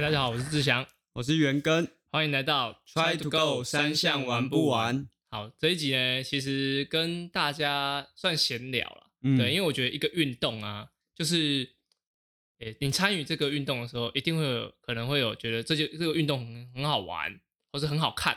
嗨，大家好，我是志祥，我是元根。欢迎来到，Try to go 三项玩不？玩？好，这一集呢，其实跟大家算闲聊了，嗯。对，因为我觉得一个运动啊，就是，诶，你参与这个运动的时候，一定会有可能会有觉得这就这个运动很很好玩，或是很好看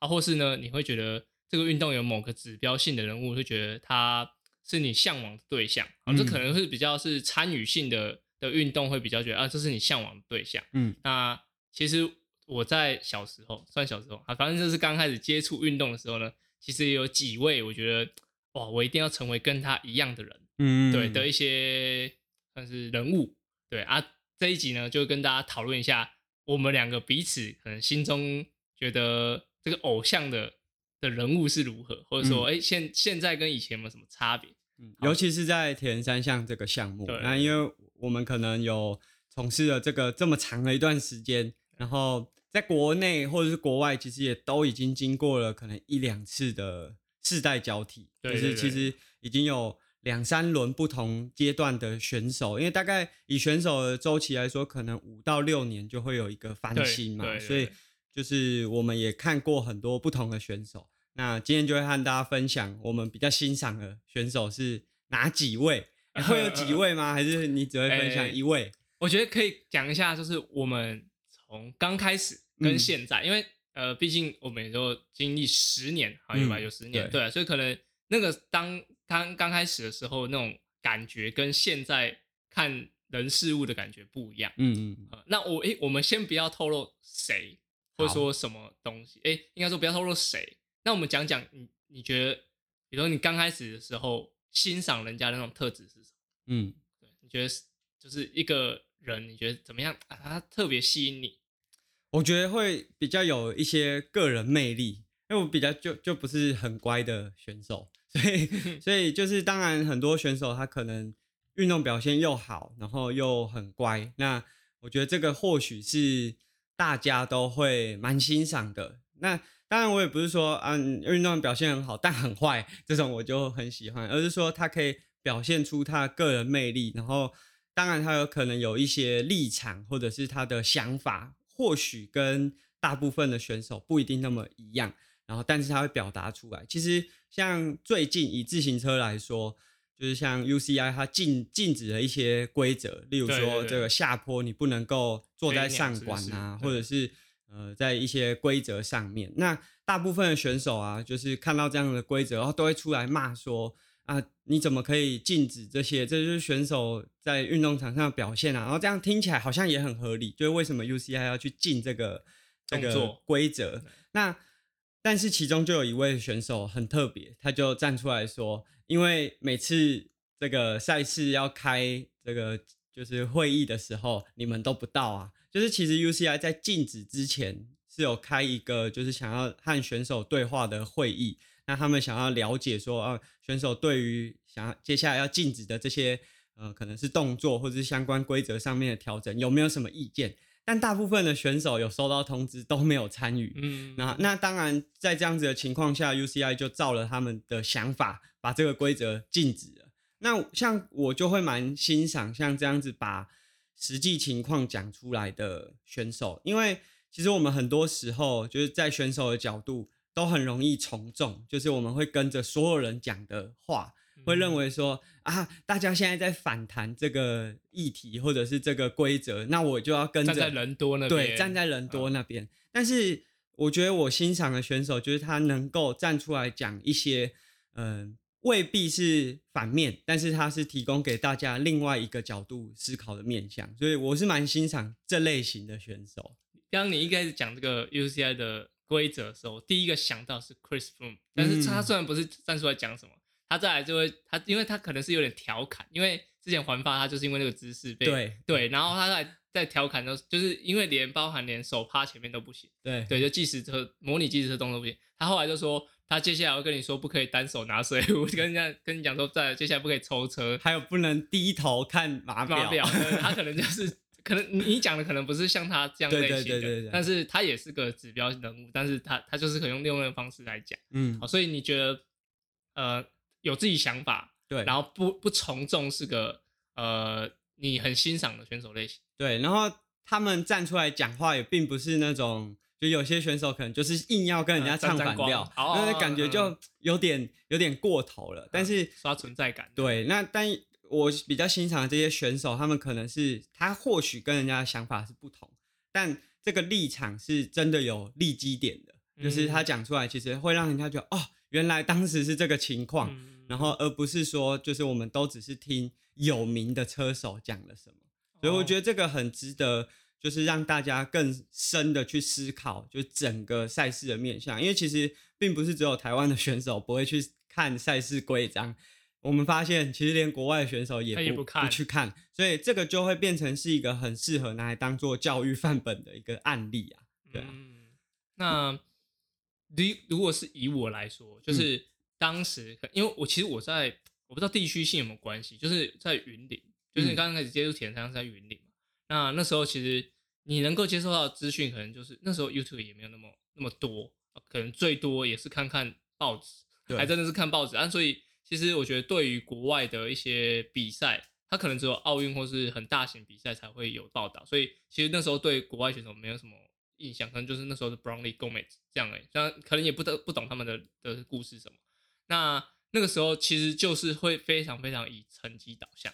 啊，或是呢，你会觉得这个运动有某个指标性的人物，会觉得他是你向往的对象。啊，这嗯。可能是比较是参与性的的运动，会比较觉得啊，这是你向往的对象。嗯那其实我在小时候，算小时候啊，反正就是刚开始接触运动的时候呢，其实有几位我觉得哇，我一定要成为跟他一样的人，嗯对的一些算是人物，对啊，这一集呢就跟大家讨论一下我们两个彼此可能心中觉得这个偶像的的人物是如何，或者说哎、诶现现在跟以前有没有什么差别？嗯尤其是在铁人三项这个项目，对那因为我们可能有从事了这个这么长的一段时间，然后在国内或者是国外，其实也都已经经过了可能一两次的世代交替，就是其实已经有两三轮不同阶段的选手，因为大概以选手的周期来说，可能五到六年就会有一个翻新嘛，所以就是我们也看过很多不同的选手。那今天就会和大家分享我们比较欣赏的选手是哪几位？欸 会有几位吗？还是你只会分享 一位？我觉得可以讲一下，就是我们从刚开始跟嗯现在，因为呃，毕竟我们也都经历十年，好有吧，嗯有十年，对对啊，所以可能那个当刚刚开始的时候那种感觉，跟现在看人事物的感觉不一样。嗯嗯呃那我诶，我们先不要透露谁，或者说什么东西，诶，应该说不要透露谁。那我们讲讲你你觉得，比如说你刚开始的时候欣赏人家的那种特质是什么？嗯，对，你觉得是就是一个人，你觉得怎么样啊？他特别吸引你？我觉得会比较有一些个人魅力，因为我比较就就不是很乖的选手，所以 所以就是当然很多选手他可能运动表现又好，然后又很乖，那我觉得这个或许是大家都会蛮欣赏的。那当然我也不是说啊嗯运动表现很好但很坏这种我就很喜欢，而是说他可以表现出他个人魅力，然后当然他有可能有一些立场或者是他的想法，或许跟大部分的选手不一定那么一样，然后但是他会表达出来。其实像最近以自行车来说，就是像 UCI 它禁禁止了一些规则，例如说这个下坡你不能够坐在上管啊，对。或者是呃在一些规则上面。那大部分的选手啊，就是看到这样的规则，然后都会出来骂说啊，你怎么可以禁止这些？这就是选手在运动场上的表现啊。然后这样听起来好像也很合理，就是为什么 UCI 要去禁这个这个规则？那但是其中就有一位选手很特别，他就站出来说，因为每次这个赛事要开这个就是会议的时候，你们都不到啊。就是其实 UCI 在禁止之前是有开一个就是想要和选手对话的会议，那他们想要了解说啊，选手对于想要接下来要禁止的这些呃可能是动作或者是相关规则上面的调整有没有什么意见？但大部分的选手有收到通知都没有参与，嗯，那那当然，在这样子的情况下，UCI 就照了他们的想法，把这个规则禁止了。那像我就会蛮欣赏像这样子把实际情况讲出来的选手，因为其实我们很多时候就是在选手的角度都很容易从众，就是我们会跟着所有人讲的话，会认为说啊，大家现在在反弹这个议题或者是这个规则，那我就要跟着站在人多那边，对，站在人多那边。但是我觉得我欣赏的选手就是他能够站出来讲一些，嗯、未必是反面，但是他是提供给大家另外一个角度思考的面向，所以我是蛮欣赏这类型的选手。当你一开始讲这个 UCI 的规则的时候，第一个想到是 Chris Froome，但是他嗯。虽然不是站出来讲什么，他再来就会他，因为他可能是有点调侃，因为之前环发他就是因为那个姿势被对对，然后他在在调侃的时候，就是因为连包含连手趴前面都不行，对。对，就计时车模拟计时车动作不行，他后来就说他接下来会跟你说不可以单手拿水壶，跟人家跟你讲说在接下来不可以抽车，还有不能低头看码表，码表，他可能就是可能你你讲的可能不是像他这样类型的，对对对但是他也是个指标人物，但是他他就是可以用另外的方式来讲，嗯。好，，所以你觉得呃有自己想法，对，然后不不从众是个呃你很欣赏的选手类型，对，然后他们站出来讲话也并不是那种，就有些选手可能就是硬要跟人家唱反调，那感觉就有点有点过头了。但是刷存在感，对，那但我比较欣赏的这些选手，他们可能是他或许跟人家的想法是不同，但这个立场是真的有立基点的，就是他讲出来，其实会让人家觉得哦，原来当时是这个情况，然后而不是说就是我们都只是听有名的车手讲了什么。所以我觉得这个很值得，就是让大家更深的去思考，就整个赛事的面向。因为其实并不是只有台湾的选手不会去看赛事规章，我们发现其实连国外的选手也不不去看，所以这个就会变成是一个很适合拿来当做教育范本的一个案例啊。对啊，那如如果是以我来说，就是当时因为我其实我在我不知道地区性有没有关系，就是在云顶。就是你刚刚开始接触铁人三是在云岭嘛？那那时候其实你能够接受到资讯，可能就是那时候 YouTube 也没有那么那么多，可能最多也是看看报纸，还真的是看报纸啊。所以其实我觉得对于国外的一些比赛，它可能只有奥运或是很大型比赛才会有报道。所以其实那时候对国外选手没有什么印象，可能就是那时候的 Brownlee Gomez 这样诶，像可能也不得不懂他们的的故事什么。那那个时候其实就是会非常非常以成绩导向。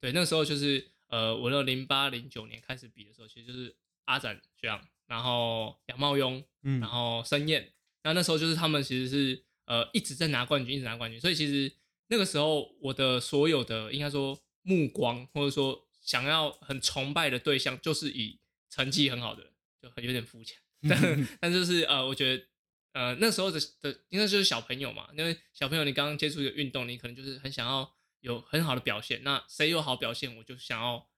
对，那个时候就是呃，我的零八零九年开始比的时候，其实就是阿展这样，然后杨茂庸，嗯，然后申燕，那那时候就是他们其实是呃一直在拿冠军，一直拿冠军，所以其实那个时候我的所有的应该说目光或者说想要很崇拜的对象，就是以成绩很好的人，就很有点肤浅，但但就是呃，我觉得呃那时候的的应该就是小朋友嘛，因为小朋友你刚刚接触一个运动，你可能就是很想要。有很好的表现，那谁有好表现，我就想要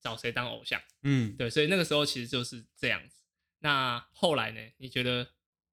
找谁当偶像。嗯，对，所以那个时候其实就是这样子。那后来呢？你觉得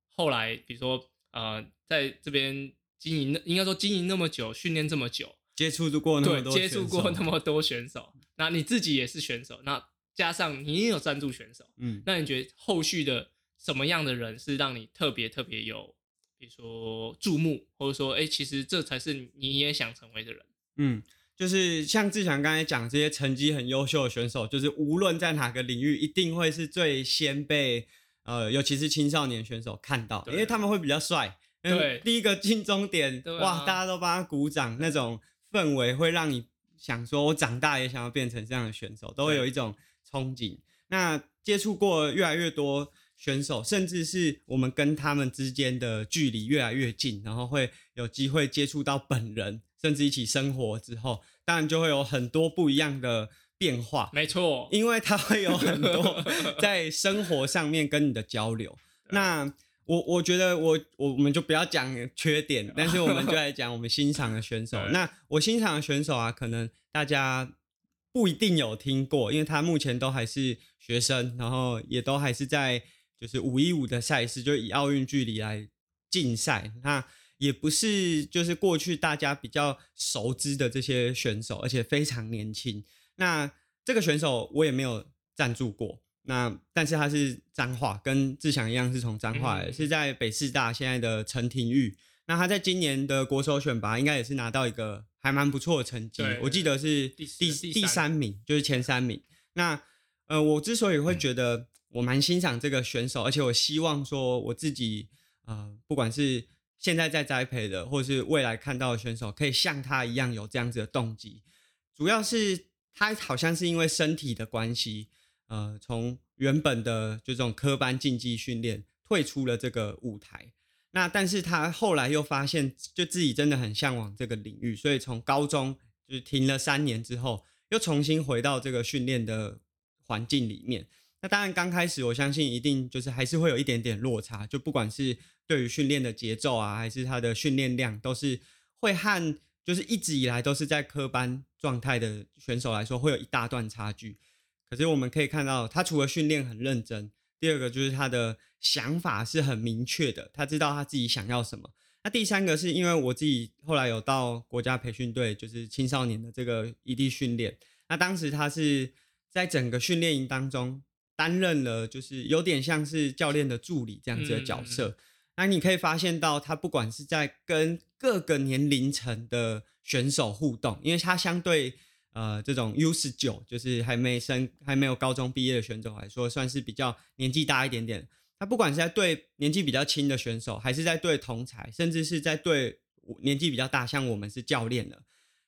后来，比如说呃，在这边经营，应该说经营那么久，训练这么久，接触过那么多，接触过那么多选手，那你自己也是选手，那加上你也有赞助选手，嗯，那你觉得后续的什么样的人是让你特别特别有，比如说注目，或者说，哎，其实这才是你也想成为的人？嗯，就是像志强刚才讲，这些成绩很优秀的选手，就是无论在哪个领域，一定会是最先被呃，尤其是青少年选手看到，因为他们会比较帅。对，第一个进终点，哇，大家都帮他鼓掌，那种氛围会让你想说，我长大也想要变成这样的选手，都会有一种憧憬。那接触过越来越多选手，甚至是我们跟他们之间的距离越来越近，然后会有机会接触到本人。甚至一起生活之后，当然就会有很多不一样的变化。没错，因为他会有很多 在生活上面跟你的交流。那我我觉得我我我们就不要讲缺点，但是我们就来讲我们欣赏的选手。那我欣赏的选手啊，可能大家不一定有听过，因为他目前都还是学生，然后也都还是在就是五一五的赛事，就以奥运距离来竞赛。那也不是，就是过去大家比较熟知的这些选手，而且非常年轻。那这个选手我也没有赞助过，那但是他是彰化，跟志祥一样是从彰化来，是在北师大现在的陈廷玉。那他在今年的国手选拔应该也是拿到一个还蛮不错的成绩，我记得是第第第三名，就是前三名。那呃，我之所以会觉得我蛮欣赏这个选手，而且我希望说我自己呃，不管是现在在栽培的，或是未来看到的选手，可以像他一样有这样子的动机。主要是他好像是因为身体的关系，呃，从原本的就这种科班竞技训练退出了这个舞台。那但是他后来又发现，就自己真的很向往这个领域，所以从高中就是停了三年之后，又重新回到这个训练的环境里面。那当然刚开始，我相信一定就是还是会有一点点落差，就不管是。对于训练的节奏啊，还是他的训练量，都是会和就是一直以来都是在科班状态的选手来说，会有一大段差距。可是我们可以看到，他除了训练很认真，第二个就是他的想法是很明确的，他知道他自己想要什么。那第三个是因为我自己后来有到国家培训队，就是青少年的这个异地训练。那当时他是在整个训练营当中担任了，就是有点像是教练的助理这样子的角色。那你可以发现到，他不管是在跟各个年龄层的选手互动，因为他相对呃这种 U 十九，就是还没升还没有高中毕业的选手来说，算是比较年纪大一点点。他不管是在对年纪比较轻的选手，还是在对同才，甚至是在对年纪比较大，像我们是教练的，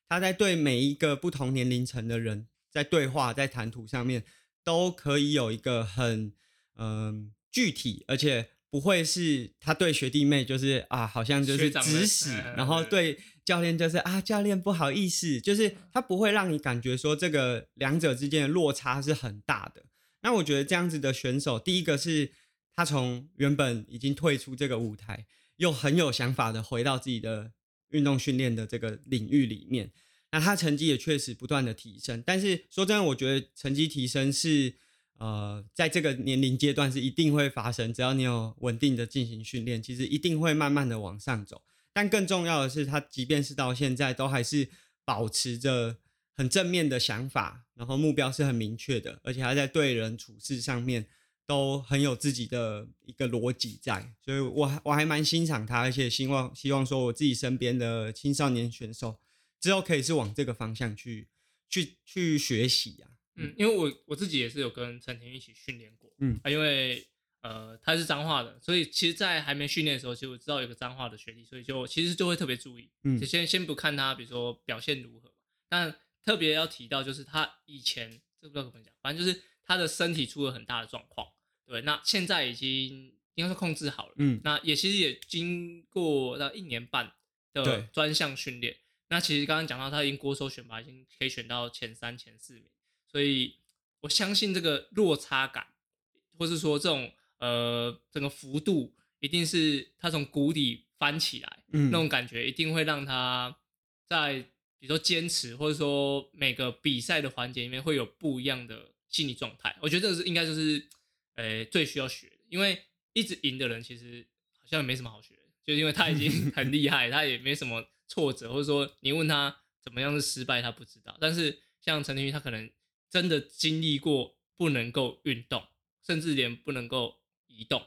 他在对每一个不同年龄层的人，在对话在谈吐上面，都可以有一个很嗯具体，而且不会是他对学弟妹就是啊，好像就是指使，然后对教练就是啊，教练不好意思，就是他不会让你感觉说这个两者之间的落差是很大的。那我觉得这样子的选手，第一个是。他从原本已经退出这个舞台，又很有想法的回到自己的运动训练的这个领域里面，那他成绩也确实不断的提升。但是说真的，我觉得成绩提升是呃，在这个年龄阶段是一定会发生，只要你有稳定的进行训练，其实一定会慢慢的往上走。但更重要的是，他即便是到现在，都还是保持着很正面的想法，然后目标是很明确的，而且他在对人处事上面。都很有自己的一个逻辑在，所以我我还蛮欣赏他，而且希望希望说我自己身边的青少年选手之后可以是往这个方向去去去学习啊。嗯，因为我我自己也是有跟陈婷一起训练过，嗯啊，因为呃他是脏话的，所以其实，在还没训练的时候，其实我知道有个脏话的学弟，所以就其实就会特别注意，嗯，就先先不看他，比如说表现如何，但特别要提到就是他以前这不知道怎么讲，反正就是他的身体出了很大的状况。对，那现在已经应该是控制好了。嗯，那也其实也经过那一年半的专项训练。那其实刚刚讲到他已经国手选拔，已经可以选到前三、前四名。所以我相信这个落差感，或是说这种呃整个幅度，一定是他从谷底翻起来，嗯，那种感觉一定会让他在比如说坚持，或者说每个比赛的环节里面会有不一样的心理状态。我觉得这个是应该就是。呃，最需要学的，因为一直赢的人其实好像也没什么好学，就是因为他已经 很厉害，他也没什么挫折，或者说你问他怎么样是失败，他不知道。但是像陈廷玉，他可能真的经历过不能够运动，甚至连不能够移动，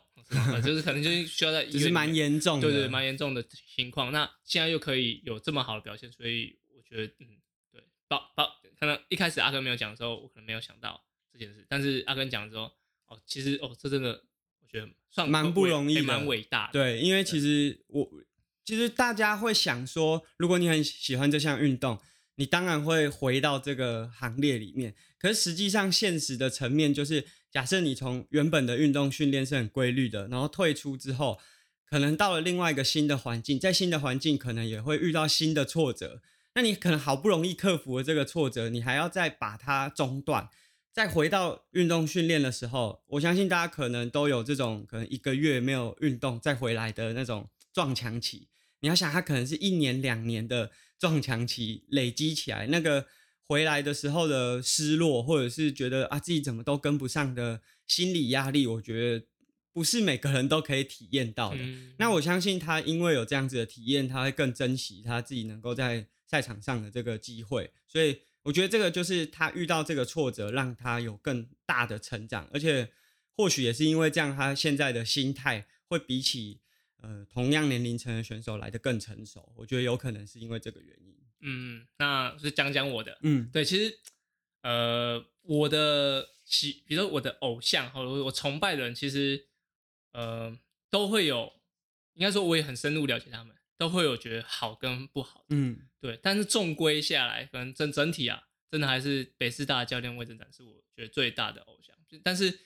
就是可能就是需要在就 是蛮严重，对对，蛮严重的情况。那现在又可以有这么好的表现，所以我觉得，嗯，对，包包可能一开始阿根没有讲的时候，我可能没有想到这件事，但是阿根讲之后。哦，其实哦，这真的我觉得算蛮不容易，蛮伟大。对，因为其实我其实大家会想说，如果你很喜欢这项运动，你当然会回到这个行列里面。可是实际上，现实的层面就是，假设你从原本的运动训练是很规律的，然后退出之后，可能到了另外一个新的环境，在新的环境可能也会遇到新的挫折。那你可能好不容易克服了这个挫折，你还要再把它中断。再回到运动训练的时候，我相信大家可能都有这种可能一个月没有运动再回来的那种撞墙期。你要想，他可能是一年两年的撞墙期累积起来，那个回来的时候的失落，或者是觉得啊自己怎么都跟不上的心理压力，我觉得不是每个人都可以体验到的。那我相信他因为有这样子的体验，他会更珍惜他自己能够在赛场上的这个机会，所以。我觉得这个就是他遇到这个挫折，让他有更大的成长，而且或许也是因为这样，他现在的心态会比起呃同样年龄层的选手来的更成熟。我觉得有可能是因为这个原因。嗯，那是讲讲我的。嗯，对，其实呃我的喜，比如说我的偶像或者我崇拜的人，其实呃都会有，应该说我也很深入了解他们。都会有觉得好跟不好，嗯，对，但是纵归下来，可能整整体啊，真的还是北师大教练魏正展是我觉得最大的偶像。但是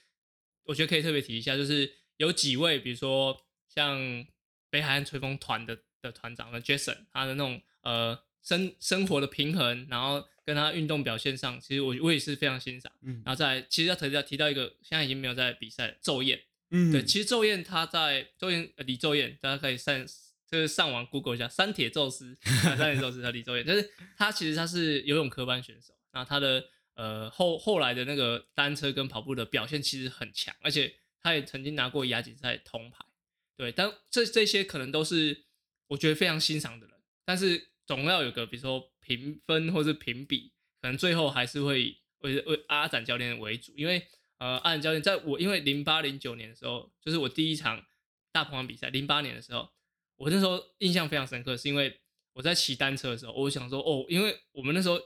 我觉得可以特别提一下，就是有几位，比如说像北海岸吹风团的的团长的 Jason，他的那种呃生生活的平衡，然后跟他运动表现上，其实我我也是非常欣赏。嗯，然后再其实要提到提到一个现在已经没有在比赛昼宴，嗯，对，其实昼宴他在昼燕李昼宴，大家可以上。就是上网 Google 一下三铁宙斯，三铁宙斯和李昼宴，就是他其实他是游泳科班选手，然后他的呃后后来的那个单车跟跑步的表现其实很强，而且他也曾经拿过亚锦赛铜牌，对，但这这些可能都是我觉得非常欣赏的人，但是总要有个比如说评分或是评比，可能最后还是会为为阿展教练为主，因为呃阿展教练在我因为零八零九年的时候，就是我第一场大鹏湾比赛，零八年的时候。我那时候印象非常深刻，是因为我在骑单车的时候，我想说哦，因为我们那时候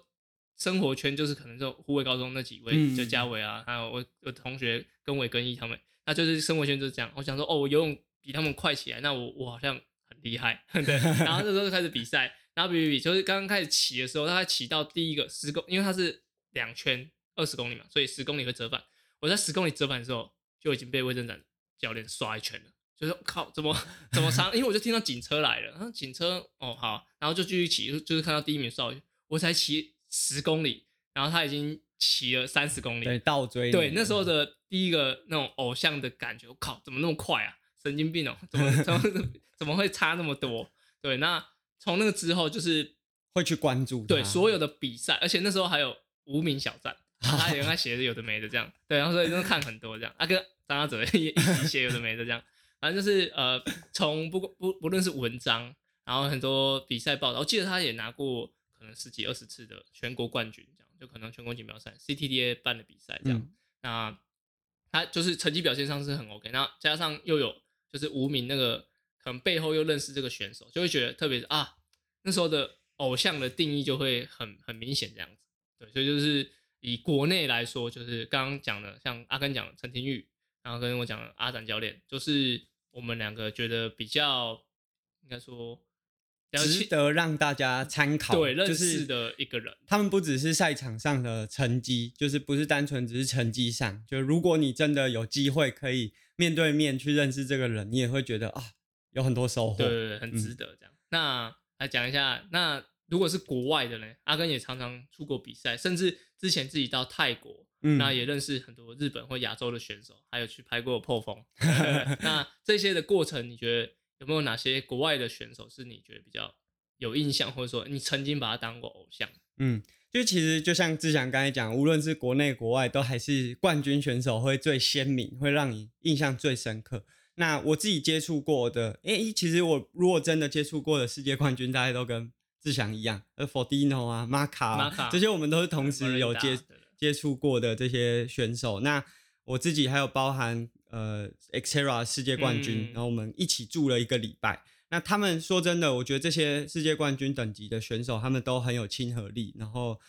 生活圈就是可能就护卫高中那几位，嗯就嘉伟啊，还有我我同学跟伟跟一他们，那就是生活圈就是这样。我想说，哦，我游泳比他们快起来，那我我好像很厉害，对。然后这时候就开始比赛，然后比比比，就是刚刚开始骑的时候，大概骑到第一个十公，因为它是两圈二十公里嘛，所以十公里会折返。我在十公里折返的时候，就已经被魏正展教练刷一圈了。就是靠，怎么怎么长？因为我就听到警车来了，然后警车哦好，然后就继续骑，就就是看到第一名刷，我才骑十公里，然后他已经骑了三十公里，对，倒追。对，那时候的第一个那种偶像的感觉，我靠，怎么那么快啊？神经病哦，怎么怎么 怎么会差那么多？对，那从那个之后就是会去关注对所有的比赛，而且那时候还有无名小站，他也跟他写的有的没的这样，对，然后所以就看很多这样，啊跟张家泽也一起 写有的没的这样，反正就是呃，从不不不论是文章，然后很多比赛报道，我记得他也拿过可能十几二十次的全国冠军，这样就可能全国锦标赛 CTDA 办的比赛这样，嗯。那他就是成绩表现上是很 OK，那加上又有就是无名那个可能背后又认识这个选手，就会觉得特别啊那时候的偶像的定义就会很很明显这样子，对，所以就是以国内来说，就是刚刚讲的像阿根讲的陈廷玉，然后跟我讲的阿展教练，就是我们两个觉得比较应该说值得让大家参考。对认就是识的一个人，他们不只是赛场上的成绩，就是不是单纯只是成绩上。就如果你真的有机会可以面对面去认识这个人，你也会觉得啊，有很多收获。对对对，很值得这样。那来讲一下，那如果是国外的呢？阿根也常常出国比赛，甚至之前自己到泰国，嗯那也认识很多日本或亚洲的选手，还有去拍过破风。那这些的过程，你觉得有没有哪些国外的选手是你觉得比较有印象，或者说你曾经把他当过偶像？嗯，就其实就像志祥刚才讲，无论是国内国外，都还是冠军选手会最鲜明，会让你印象最深刻。那我自己接触过的，诶、其实我如果真的接触过的世界冠军，大概都跟志祥一样，呃，Fordino 啊、马卡、啊、Marca 这些我们都是同时有接接触过的这些选手。那我自己还有包含呃 Xterra 世界冠军，嗯然后我们一起住了一个礼拜。那他们说真的，我觉得这些世界冠军等级的选手，他们都很有亲和力。然后，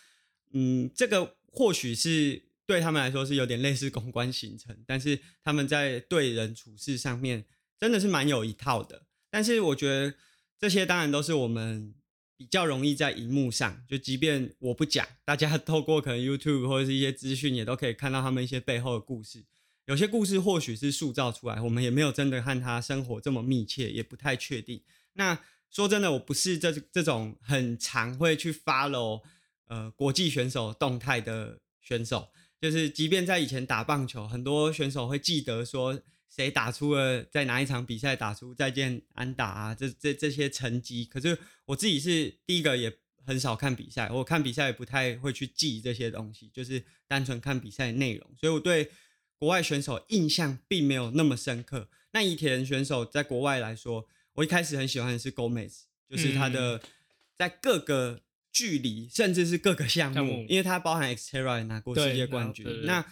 嗯，这个或许是对他们来说是有点类似公关行程，但是他们在对人处事上面真的是蛮有一套的。但是我觉得这些当然都是我们比较容易在荧幕上，就即便我不讲，大家 透过可能 YouTube 或者是一些资讯，也都可以看到他们一些背后的故事。有些故事或许是塑造出来，我们也没有真的和他生活这么密切，也不太确定。那说真的，我不是这这种很常会去 follow 呃国际选手动态的选手，就是即便在以前打棒球，很多选手会记得说谁打出了在哪一场比赛打出再见安打啊，这这这些成绩。可是我自己是第一个也很少看比赛，我看比赛也不太会去记这些东西，就是单纯看比赛内容，所以我对国外选手印象并没有那么深刻。那伊田选手在国外来说，我一开始很喜欢的是 Gomez，就是他的在各个距离，甚至是各个项目，因为他包含 Xterra 也拿过世界冠军。那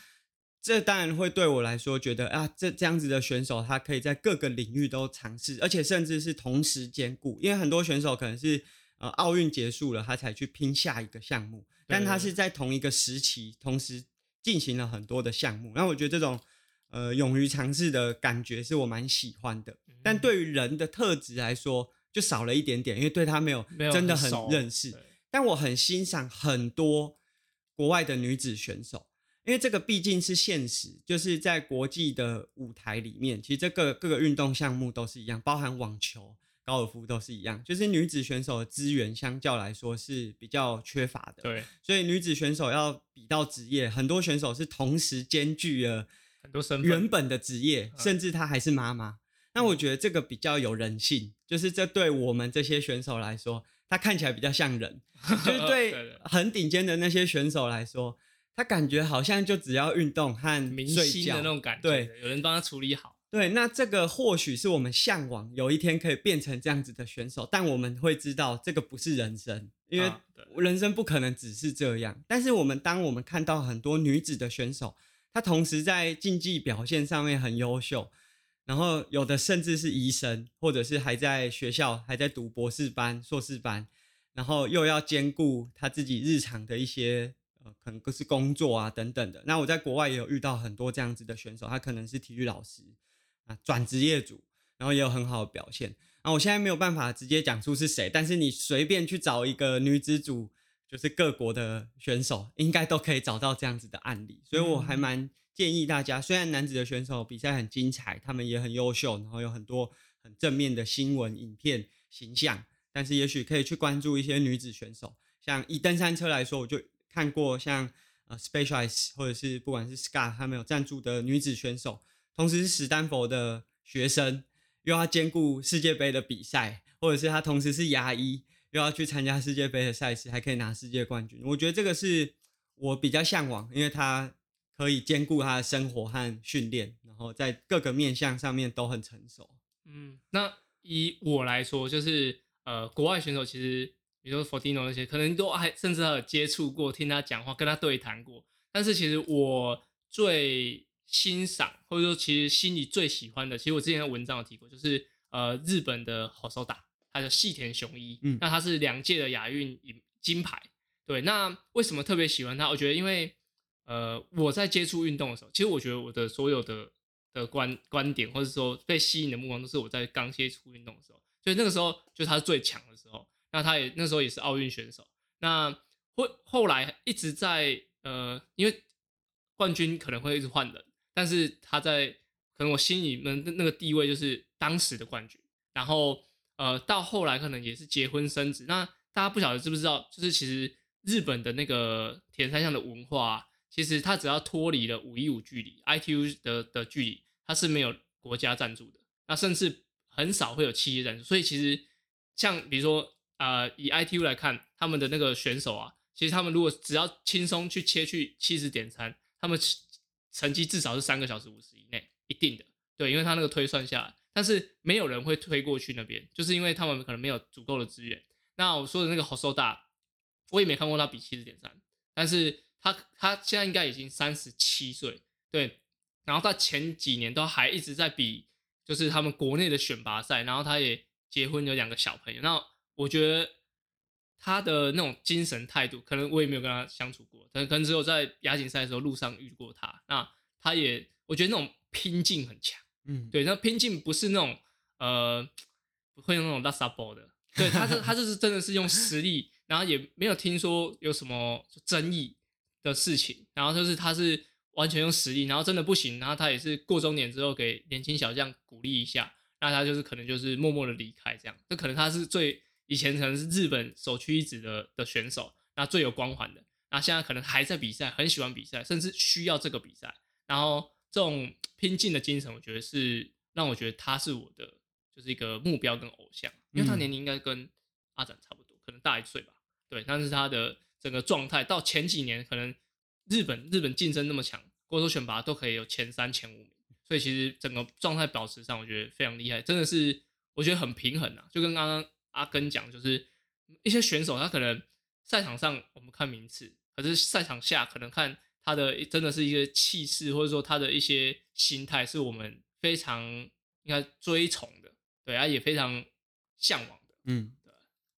这当然会对我来说觉得啊，这这样子的选手，他可以在各个领域都尝试，而且甚至是同时兼顾。因为很多选手可能是呃奥运结束了，他才去拼下一个项目，但他是在同一个时期同时进行了很多的项目。那我觉得这种呃勇于尝试的感觉是我蛮喜欢的。嗯但对于人的特质来说，就少了一点点，因为对他没有真的很认识。但我很欣赏很多国外的女子选手，因为这个毕竟是现实，就是在国际的舞台里面，其实这个各个运动项目都是一样，包含网球、高尔夫都是一样，就是女子选手的资源相较来说是比较缺乏的。对，所以女子选手要比到职业，很多选手是同时兼具了很多身份原本的职业，嗯甚至她还是妈妈。那我觉得这个比较有人性，就是这对我们这些选手来说，她看起来比较像人，就是对很顶尖的那些选手来说，他感觉好像就只要运动和明星的那种感觉，对，有人帮他处理好，对，那这个或许是我们向往有一天可以变成这样子的选手，但我们会知道这个不是人生，因为人生不可能只是这样。但是我们当我们看到很多女子的选手，她同时在竞技表现上面很优秀，然后有的甚至是医生，或者是还在学校还在读博士班、硕士班，然后又要兼顾她自己日常的一些呃可能是工作啊等等的。那我在国外也有遇到很多这样子的选手，他可能是体育老师啊，转职业组，然后也有很好的表现。啊，我现在没有办法直接讲出是谁，但是你随便去找一个女子组，就是各国的选手，应该都可以找到这样子的案例。所以我还蛮建议大家，虽然男子的选手比赛很精彩，他们也很优秀，然后有很多很正面的新闻、影片、形象，但是也许可以去关注一些女子选手。像以登山车来说，我就看过像呃 Specialized 或者是不管是 Scar 他们有赞助的女子选手，同时是史丹佛的学生。又要兼顾世界杯的比赛，或者是他同时是牙医，又要去参加世界杯的赛事，还可以拿世界冠军。我觉得这个是我比较向往，因为他可以兼顾他的生活和训练，然后在各个面向上面都很成熟。嗯，那以我来说，就是呃，国外选手其实，比如说 Fortino 那些，可能都还甚至还有接触过，听他讲话，跟他对谈过。但是其实我最欣赏或者说其实心里最喜欢的，其实我之前的文章有提过，就是呃日本的好手打，他叫细田雄一，嗯，那他是两届的亚运银金牌，对，那为什么特别喜欢他？我觉得因为呃我在接触运动的时候，其实我觉得我的所有的的观观点或者说被吸引的目光，都是我在刚接触运动的时候，所以那个时候就是他最强的时候，那他也那时候也是奥运选手，那后后来一直在呃因为冠军可能会一直换人。但是他在可能我心里面那个地位就是当时的冠军，然后呃到后来可能也是结婚生子。那大家不晓得知不知道，就是其实日本的那个铁三项的文化，其实它只要脱离了五一五距离 ITU 的的距离，它是没有国家赞助的，那甚至很少会有企业赞助。所以其实像比如说呃以 ITU 来看，他们的那个选手啊，其实他们如果只要轻松去切去七十点三，他们。成绩至少是三个小时五十以内，一定的，对，因为他那个推算下来，但是没有人会推过去那边，就是因为他们可能没有足够的资源。那我说的那个好瘦大，我也没看过他比七十点三，但是他他现在应该已经三十七岁，对，然后他前几年都还一直在比，就是他们国内的选拔赛，然后他也结婚有两个小朋友，那我觉得。他的那种精神态度，可能我也没有跟他相处过，可能可能只有在亚锦赛的时候路上遇过他。那他也，我觉得那种拼劲很强，嗯，对，那拼劲不是那种呃，不会用那种拉萨包的，对，他是他就是真的是用实力，然后也没有听说有什么争议的事情，然后就是他是完全用实力，然后真的不行，然后他也是过终点之后给年轻小将鼓励一下，那他就是可能就是默默的离开这样，这可能他是最。以前可能是日本首屈一指的的选手，那最有光环的，那现在可能还在比赛，很喜欢比赛，甚至需要这个比赛。然后这种拼劲的精神，我觉得是让我觉得他是我的就是一个目标跟偶像，因为他年龄应该跟阿展差不多，可能大一岁吧。对，但是他的整个状态到前几年，可能日本日本竞争那么强，国手选拔都可以有前三前五名，所以其实整个状态保持上，我觉得非常厉害，真的是我觉得很平衡啊，就跟刚刚。阿根讲就是一些选手，他可能赛场上我们看名次，可是赛场下可能看他的真的是一个气势，或者说他的一些心态，是我们非常应该追崇的，对啊，也非常向往的。嗯，对。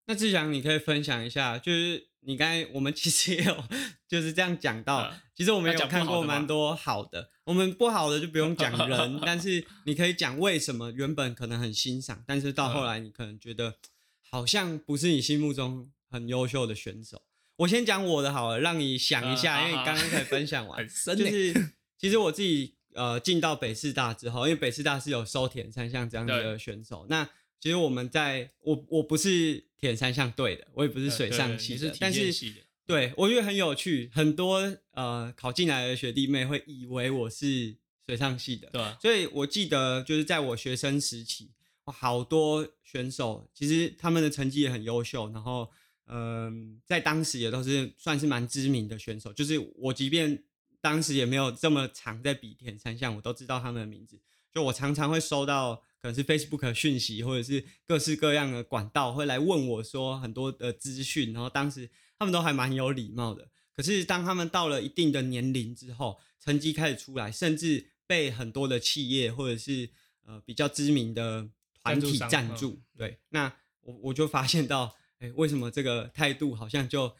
那志祥，你可以分享一下，就是你刚才我们其实也有就是这样讲到，其实我们有看过蛮多好的，我们不好的就不用讲人，但是你可以讲为什么原本可能很欣赏，但是到后来你可能觉得。好像不是你心目中很优秀的选手。我先讲我的好了，让你想一下，因为你刚刚才分享完，就是其实我自己呃进到北师大之后，因为北师大是有收田三项这样子的选手。那其实我们在我我不是田三项队的，我也不是水上系的，但是对我觉得很有趣，很多呃考进来的学弟妹会以为我是水上系的，对。所以我记得就是在我学生时期。好多选手其实他们的成绩也很优秀，然后嗯，在当时也都是算是蛮知名的选手。就是我即便当时也没有这么常在比田三项，我都知道他们的名字。就我常常会收到可能是 Facebook 讯息，或者是各式各样的管道会来问我说很多的资讯，然后当时他们都还蛮有礼貌的。可是当他们到了一定的年龄之后，成绩开始出来，甚至被很多的企业或者是呃比较知名的。团体赞助，对，那我我就发现到，哎，为什么这个态度好像就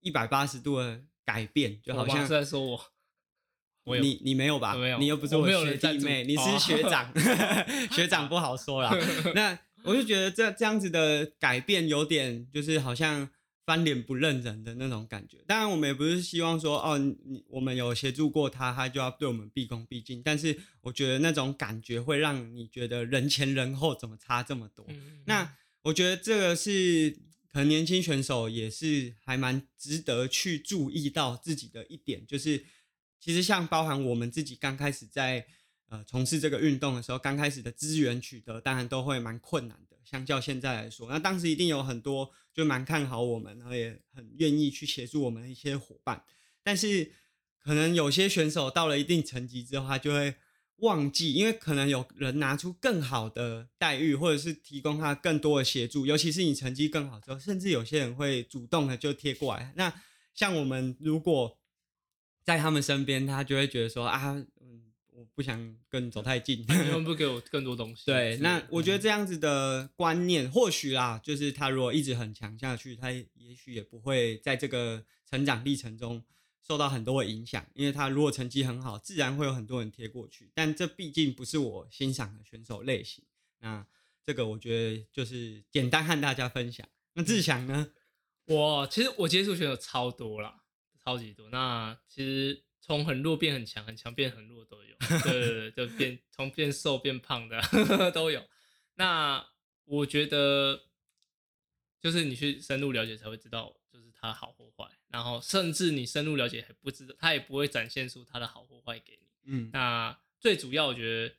一百八十度的改变，就好像是在说我，我你你没有吧？没有你又不是我学弟妹，你哦是学长，学长不好说啦。那我就觉得这这样子的改变有点就是好像翻脸不认人的那种感觉。当然，我们也不是希望说哦，你我们有协助过他，他就要对我们毕恭毕敬。但是我觉得那种感觉会让你觉得人前人后怎么差这么多。嗯那我觉得这个是可能年轻选手也是还蛮值得去注意到自己的一点，就是其实像包含我们自己刚开始在呃从事这个运动的时候，刚开始的资源取得当然都会蛮困难的，相较现在来说，那当时一定有很多就蛮看好我们，然后也很愿意去协助我们的一些伙伴，但是可能有些选手到了一定成绩之后，他就会忘记，因为可能有人拿出更好的待遇，或者是提供他更多的协助，尤其是你成绩更好之后，甚至有些人会主动的就贴过来。那像我们如果在他们身边，他就会觉得说啊，我不想跟你走太近。你们不给我更多东西。对，那我觉得这样子的观念，或许啦，就是他如果一直很强下去，他也许也不会在这个成长历程中受到很多的影响，因为他如果成绩很好，自然会有很多人贴过去。但这毕竟不是我欣赏的选手类型，那这个我觉得就是简单和大家分享。那志祥呢？我其实我接触选手超多啦，超级多。那其实从很弱变很强，很强变很弱都有。对对对，就 变从变瘦变胖的 都有。那我觉得就是你去深入了解才会知道，就是他好或坏。然后甚至你深入了解还不知道，他也不会展现出他的好或坏给你。嗯那最主要，我觉得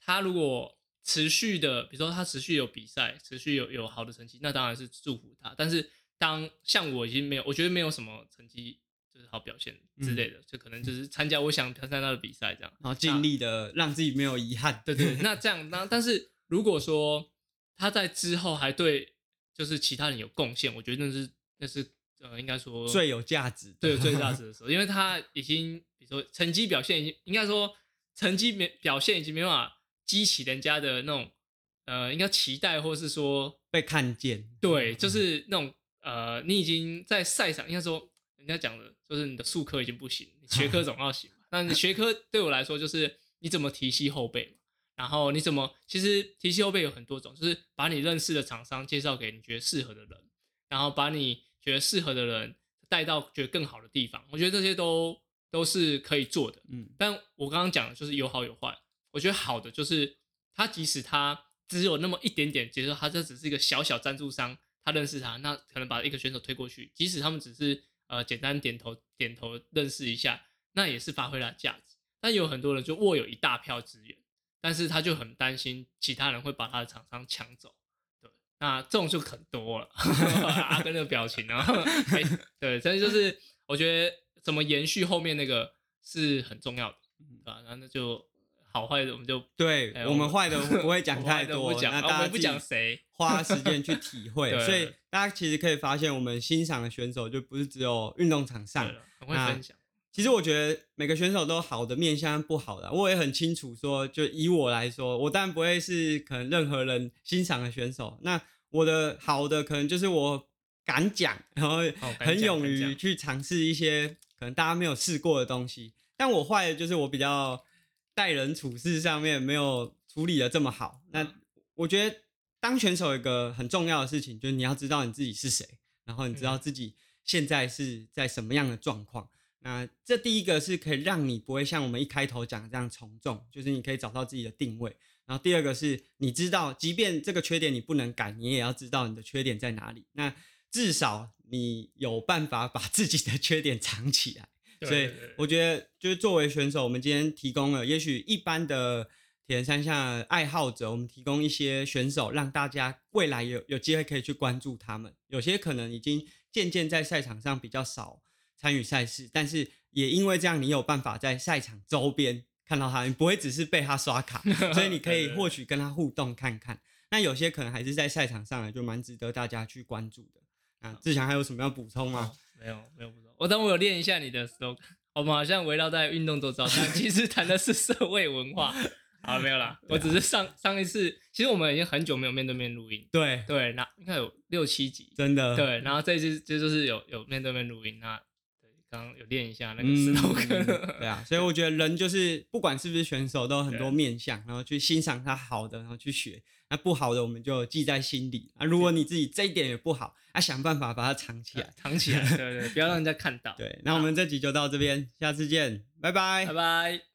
他如果持续的，比如说他持续有比赛，持续有有好的成绩，那当然是祝福他。但是当像我已经没有，我觉得没有什么成绩就是好表现之类的，就可能就是参加我想参加的比赛这样。然后尽力的让自己没有遗憾。对对，那这样那但是如果说他在之后还对就是其他人有贡献，我觉得那是那是呃应该说最有价值的，对最有价值的时候，因为他已经比如说成绩表现已经应该说成绩没表现已经没办法激起人家的那种呃应该期待或是说被看见。对，就是那种呃你已经在赛场应该说人家讲的就是你的术科已经不行，你学科 总要行嘛。那你学科对我来说就是你怎么提携后辈嘛，然后你怎么其实提携后辈有很多种，就是把你认识的厂商介绍给你觉得适合的人，然后把你觉得适合的人带到觉得更好的地方，我觉得这些都都是可以做的。嗯但我刚刚讲的就是有好有坏，我觉得好的就是他即使他只有那么一点点，比如说他这只是一个小小赞助商，他认识他，那可能把一个选手推过去，即使他们只是呃简单点头点头认识一下，那也是发挥他的价值。但有很多人就握有一大票资源，但是他就很担心其他人会把他的厂商抢走。对，那这种就很多了。阿根的表情啊，哎对，但是就是我觉得怎么延续后面那个是很重要的，对吧？那那就好坏的我们就对哎我们坏的 不会讲太多，那大家不讲谁，花时间去体会，所以大家其实可以发现，我们欣赏的选手就不是只有运动场上很会那分享。其实我觉得每个选手都有好的面向不好的，我也很清楚说，就以我来说，我当然不会是可能任何人欣赏的选手。那我的好的可能就是我敢讲，然后很勇于去尝试一些可能大家没有试过的东西。但我坏的就是我比较待人处事上面没有处理的这么好。那嗯我觉得当选手有一个很重要的事情，就是你要知道你自己是谁，然后你知道嗯自己现在是在什么样的状况。那这第一个是可以让你不会像我们一开头讲的这样从众，就是你可以找到自己的定位。然后第二个是你知道，即便这个缺点你不能改，你也要知道你的缺点在哪里。那至少你有办法把自己的缺点藏起来。所以我觉得，就是作为选手，我们今天提供了，也许一般的铁人三项爱好者，我们提供一些选手，让大家未来有有机会可以去关注他们。有些可能已经渐渐在赛场上比较少参与赛事，但是也因为这样，你有办法在赛场周边看到他，你不会只是被他刷卡，所以你可以或许跟他互动看看。那有些可能还是在赛场上的，就蛮值得大家去关注的。啊，志强还有什么要补充吗？没有没有不懂。我等我有练一下你的 slogan，我们好像围绕在运动周遭，但其实谈的是社会文化。好，没有啦，我只是上上一次，其实我们已经很久没有面对面录音，对，对，那应该有六七集，真的，对，然后这一次这就是有有面对面录音，那对刚刚有练一下那个嗯石头哥，对啊，所以我觉得人就是不管是不是选手，都有很多面相，然后去欣赏他好的，然后去学。那不好的我们就记在心里啊。如果你自己这一点也不好，啊，想办法把它藏起来。藏起来，对对，不要让人家看到。对，那我们这集就到这边，下次见，拜拜拜拜。